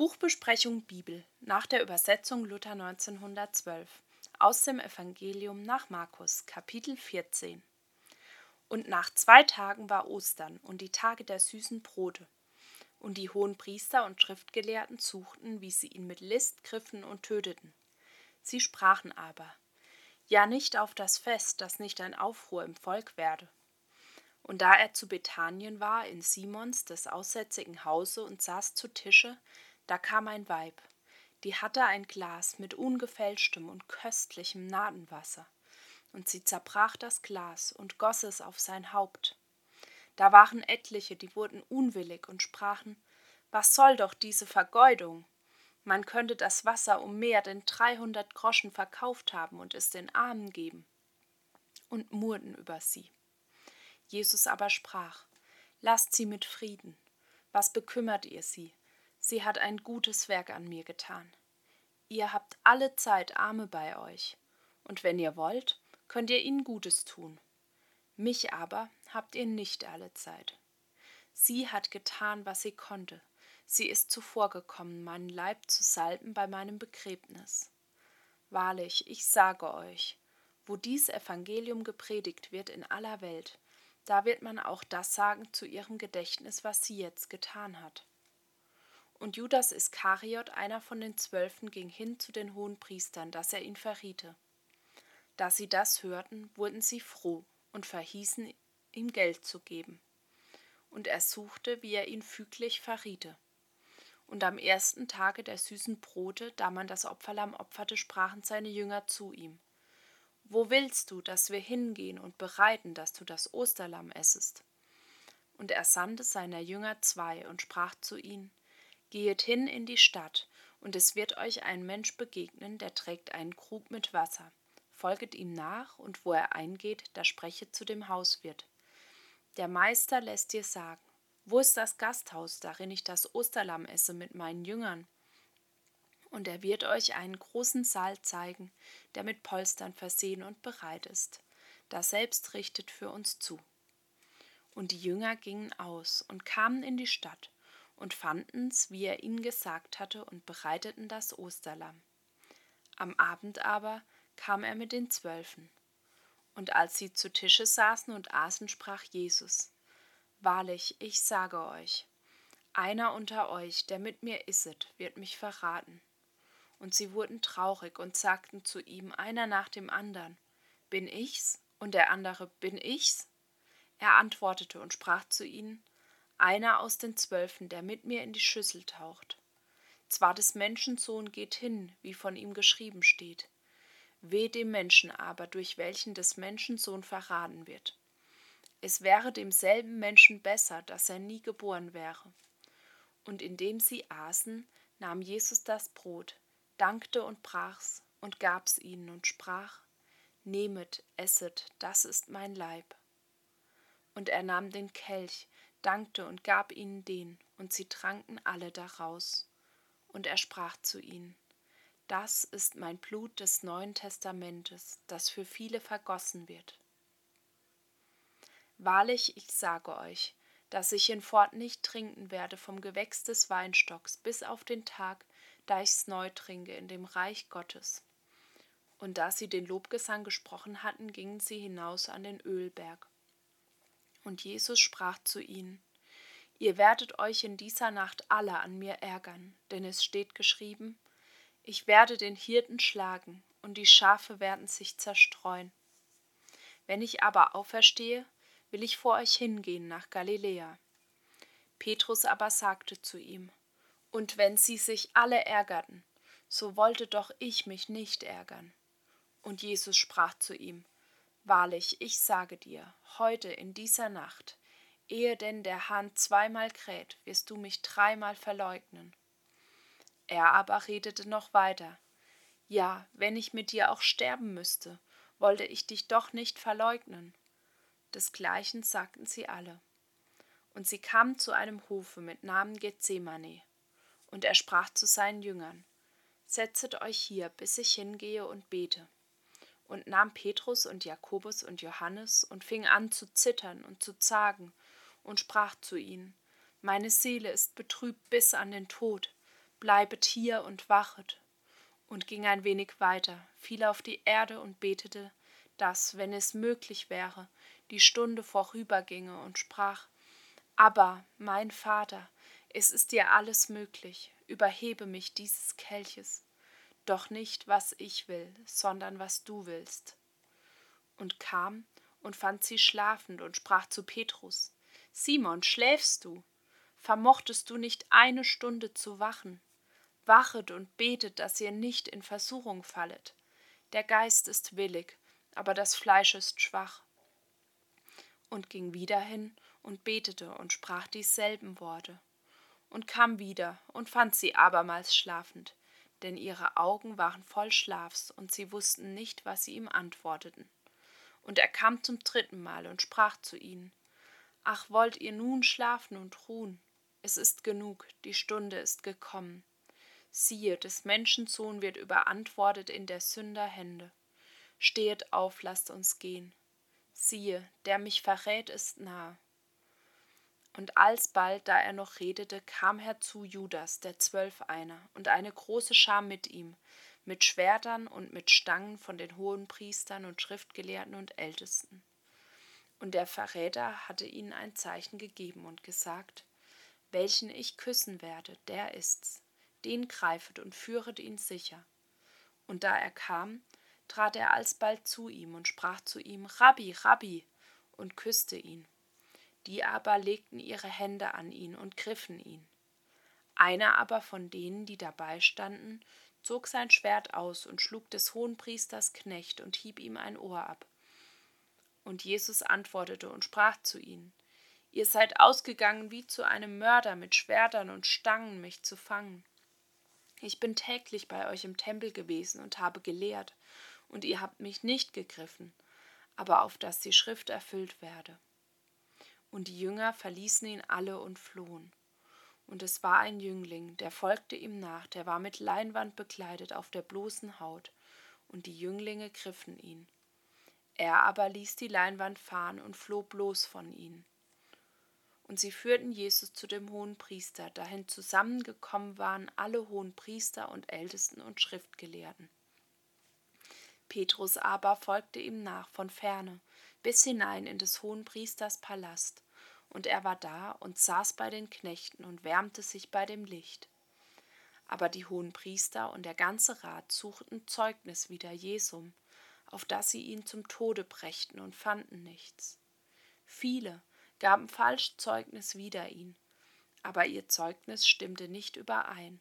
Buchbesprechung Bibel nach der Übersetzung Luther 1912 aus dem Evangelium nach Markus Kapitel 14 Und nach zwei Tagen war Ostern und die Tage der süßen Brote. Und die hohen Priester und Schriftgelehrten suchten, wie sie ihn mit List griffen und töteten. Sie sprachen aber, ja nicht auf das Fest, dass nicht ein Aufruhr im Volk werde. Und da er zu Bethanien war, in Simons des aussätzigen Hause und saß zu Tische, da kam ein Weib, die hatte ein Glas mit ungefälschtem und köstlichem Nadenwasser, und sie zerbrach das Glas und goss es auf sein Haupt. Da waren etliche, die wurden unwillig und sprachen, was soll doch diese Vergeudung? Man könnte das Wasser um mehr denn dreihundert Groschen verkauft haben und es den Armen geben. Und murrten über sie. Jesus aber sprach, Lasst sie mit Frieden. Was bekümmert ihr sie? Sie hat ein gutes Werk an mir getan. Ihr habt alle Zeit Arme bei euch, und wenn ihr wollt, könnt ihr ihnen Gutes tun. Mich aber habt ihr nicht alle Zeit. Sie hat getan, was sie konnte. Sie ist zuvorgekommen, meinen Leib zu salben bei meinem Begräbnis. Wahrlich, ich sage euch, wo dies Evangelium gepredigt wird in aller Welt, da wird man auch das sagen zu ihrem Gedächtnis, was sie jetzt getan hat. Und Judas Iskariot, einer von den Zwölfen, ging hin zu den Hohenpriestern, dass er ihn verriete. Da sie das hörten, wurden sie froh und verhießen, ihm Geld zu geben. Und er suchte, wie er ihn füglich verriete. Und am ersten Tage der süßen Brote, da man das Opferlamm opferte, sprachen seine Jünger zu ihm: Wo willst du, dass wir hingehen und bereiten, dass du das Osterlamm essest? Und er sandte seiner Jünger zwei und sprach zu ihnen: Gehet hin in die Stadt, und es wird euch ein Mensch begegnen, der trägt einen Krug mit Wasser. Folget ihm nach, und wo er eingeht, da sprechet zu dem Hauswirt. Der Meister lässt dir sagen, wo ist das Gasthaus, darin ich das Osterlamm esse mit meinen Jüngern? Und er wird euch einen großen Saal zeigen, der mit Polstern versehen und bereit ist. Da selbst richtet für uns zu. Und die Jünger gingen aus und kamen in die Stadt und fanden's, wie er ihnen gesagt hatte, und bereiteten das Osterlamm. Am Abend aber kam er mit den Zwölfen. Und als sie zu Tische saßen und aßen, sprach Jesus, Wahrlich, ich sage euch, einer unter euch, der mit mir isset, wird mich verraten. Und sie wurden traurig und sagten zu ihm einer nach dem andern, Bin ich's? Und der andere, Bin ich's? Er antwortete und sprach zu ihnen, einer aus den Zwölfen, der mit mir in die Schüssel taucht. Zwar des Menschensohn geht hin, wie von ihm geschrieben steht. Weh dem Menschen aber, durch welchen des Menschensohn verraten wird. Es wäre demselben Menschen besser, dass er nie geboren wäre. Und indem sie aßen, nahm Jesus das Brot, dankte und brach's und gab's ihnen und sprach: Nehmet, esset, das ist mein Leib. Und er nahm den Kelch, dankte und gab ihnen den, und sie tranken alle daraus. Und er sprach zu ihnen, Das ist mein Blut des neuen Testamentes, das für viele vergossen wird. Wahrlich, ich sage euch, dass ich hinfort nicht trinken werde vom Gewächs des Weinstocks bis auf den Tag, da ich's neu trinke in dem Reich Gottes. Und da sie den Lobgesang gesprochen hatten, gingen sie hinaus an den Ölberg. Und Jesus sprach zu ihnen, Ihr werdet euch in dieser Nacht alle an mir ärgern, denn es steht geschrieben, ich werde den Hirten schlagen, und die Schafe werden sich zerstreuen. Wenn ich aber auferstehe, will ich vor euch hingehen nach Galiläa. Petrus aber sagte zu ihm, Und wenn sie sich alle ärgerten, so wollte doch ich mich nicht ärgern. Und Jesus sprach zu ihm, Wahrlich, ich sage dir, heute in dieser Nacht, ehe denn der Hahn zweimal kräht, wirst du mich dreimal verleugnen. Er aber redete noch weiter. Ja, wenn ich mit dir auch sterben müsste, wollte ich dich doch nicht verleugnen. Desgleichen sagten sie alle. Und sie kamen zu einem Hofe mit Namen Gethsemane. Und er sprach zu seinen Jüngern: Setzet euch hier, bis ich hingehe und bete und nahm Petrus und Jakobus und Johannes und fing an zu zittern und zu zagen und sprach zu ihnen, Meine Seele ist betrübt bis an den Tod, bleibet hier und wachet, und ging ein wenig weiter, fiel auf die Erde und betete, dass, wenn es möglich wäre, die Stunde vorüberginge und sprach, Aber, mein Vater, es ist dir alles möglich, überhebe mich dieses Kelches, doch nicht, was ich will, sondern was du willst. Und kam und fand sie schlafend und sprach zu Petrus, Simon, schläfst du? Vermochtest du nicht eine Stunde zu wachen? Wachet und betet, dass ihr nicht in Versuchung fallet. Der Geist ist willig, aber das Fleisch ist schwach. Und ging wieder hin und betete und sprach dieselben Worte. Und kam wieder und fand sie abermals schlafend, denn ihre Augen waren voll Schlafs, und sie wussten nicht, was sie ihm antworteten. Und er kam zum dritten Mal und sprach zu ihnen, Ach, wollt ihr nun schlafen und ruhen? Es ist genug, die Stunde ist gekommen. Siehe, des Menschensohn wird überantwortet in der Sünder Hände. Stehet auf, lasst uns gehen. Siehe, der mich verrät, ist nah. Und alsbald, da er noch redete, kam herzu Judas, der Zwölf einer, und eine große Schar mit ihm, mit Schwertern und mit Stangen von den hohen Priestern und Schriftgelehrten und Ältesten. Und der Verräter hatte ihnen ein Zeichen gegeben und gesagt, welchen ich küssen werde, der ist's. Den greifet und führet ihn sicher. Und da er kam, trat er alsbald zu ihm und sprach zu ihm, Rabbi, Rabbi, und küsste ihn. Die aber legten ihre Hände an ihn und griffen ihn. Einer aber von denen, die dabei standen, zog sein Schwert aus und schlug des Hohenpriesters Knecht und hieb ihm ein Ohr ab. Und Jesus antwortete und sprach zu ihnen, Ihr seid ausgegangen wie zu einem Mörder mit Schwertern und Stangen, mich zu fangen. Ich bin täglich bei euch im Tempel gewesen und habe gelehrt, und ihr habt mich nicht gegriffen, aber auf dass die Schrift erfüllt werde. Und die Jünger verließen ihn alle und flohen. Und es war ein Jüngling, der folgte ihm nach, der war mit Leinwand bekleidet auf der bloßen Haut, und die Jünglinge griffen ihn. Er aber ließ die Leinwand fahren und floh bloß von ihnen. Und sie führten Jesus zu dem hohen Priester, dahin zusammengekommen waren alle hohen Priester und Ältesten und Schriftgelehrten. Petrus aber folgte ihm nach von ferne, bis hinein in des hohen Priesters Palast, und er war da und saß bei den Knechten und wärmte sich bei dem Licht. Aber die hohen Priester und der ganze Rat suchten Zeugnis wider Jesum, auf dass sie ihn zum Tode brächten und fanden nichts. Viele, gaben falsch Zeugnis wider ihn, aber ihr Zeugnis stimmte nicht überein.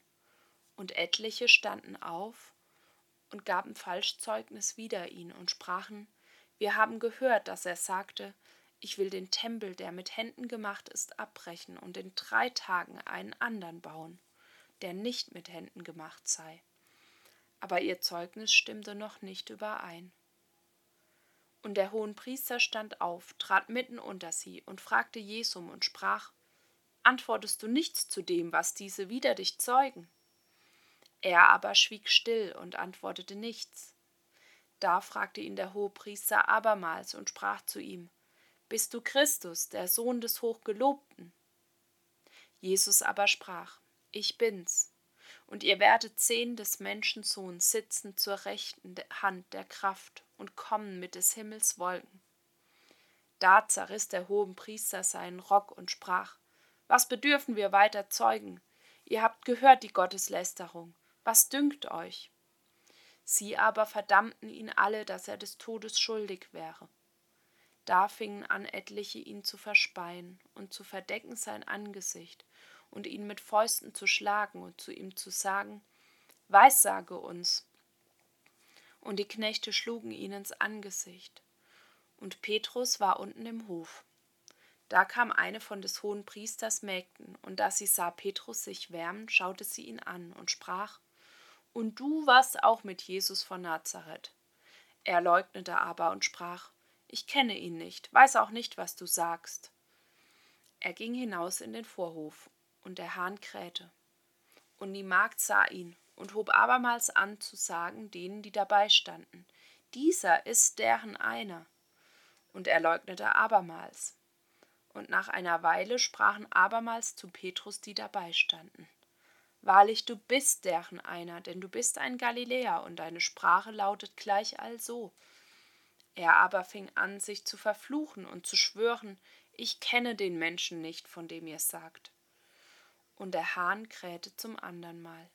Und etliche standen auf und gaben falsch Zeugnis wider ihn und sprachen, wir haben gehört, dass er sagte, ich will den Tempel, der mit Händen gemacht ist, abbrechen und in drei Tagen einen andern bauen, der nicht mit Händen gemacht sei. Aber ihr Zeugnis stimmte noch nicht überein. Und der Hohenpriester stand auf, trat mitten unter sie und fragte Jesum und sprach: Antwortest du nichts zu dem, was diese wider dich zeugen? Er aber schwieg still und antwortete nichts. Da fragte ihn der Hohepriester abermals und sprach zu ihm: Bist du Christus, der Sohn des Hochgelobten? Jesus aber sprach: Ich bin's. Und ihr werdet sehen des Menschensohn sitzen zur rechten Hand der Kraft und kommen mit des Himmels Wolken. Da zerriss der Hohenpriester seinen Rock und sprach: Was bedürfen wir weiter Zeugen? Ihr habt gehört die Gotteslästerung. Was dünkt euch? Sie aber verdammten ihn alle, dass er des Todes schuldig wäre. Da fingen an etliche ihn zu verspeien und zu verdecken sein Angesicht und ihn mit Fäusten zu schlagen und zu ihm zu sagen, Weissage uns, und die Knechte schlugen ihn ins Angesicht. Und Petrus war unten im Hof. Da kam eine von des hohen Priesters Mägden, und da sie sah Petrus sich wärmen, schaute sie ihn an und sprach: Und du warst auch mit Jesus von Nazareth. Er leugnete aber und sprach: Ich kenne ihn nicht, weiß auch nicht, was du sagst. Er ging hinaus in den Vorhof, und der Hahn krähte. Und die Magd sah ihn und hob abermals an zu sagen denen, die dabei standen, dieser ist deren einer. Und er leugnete abermals. Und nach einer Weile sprachen abermals zu Petrus, die dabei standen, Wahrlich, du bist deren einer, denn du bist ein Galiläer, und deine Sprache lautet gleich also. Er aber fing an, sich zu verfluchen und zu schwören, ich kenne den Menschen nicht, von dem ihr sagt. Und der Hahn krähte zum andern Mal.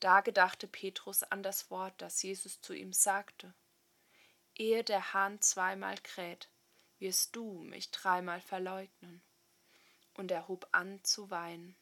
Da gedachte Petrus an das Wort, das Jesus zu ihm sagte. Ehe der Hahn zweimal kräht, wirst du mich dreimal verleugnen. Und er hob an zu weinen.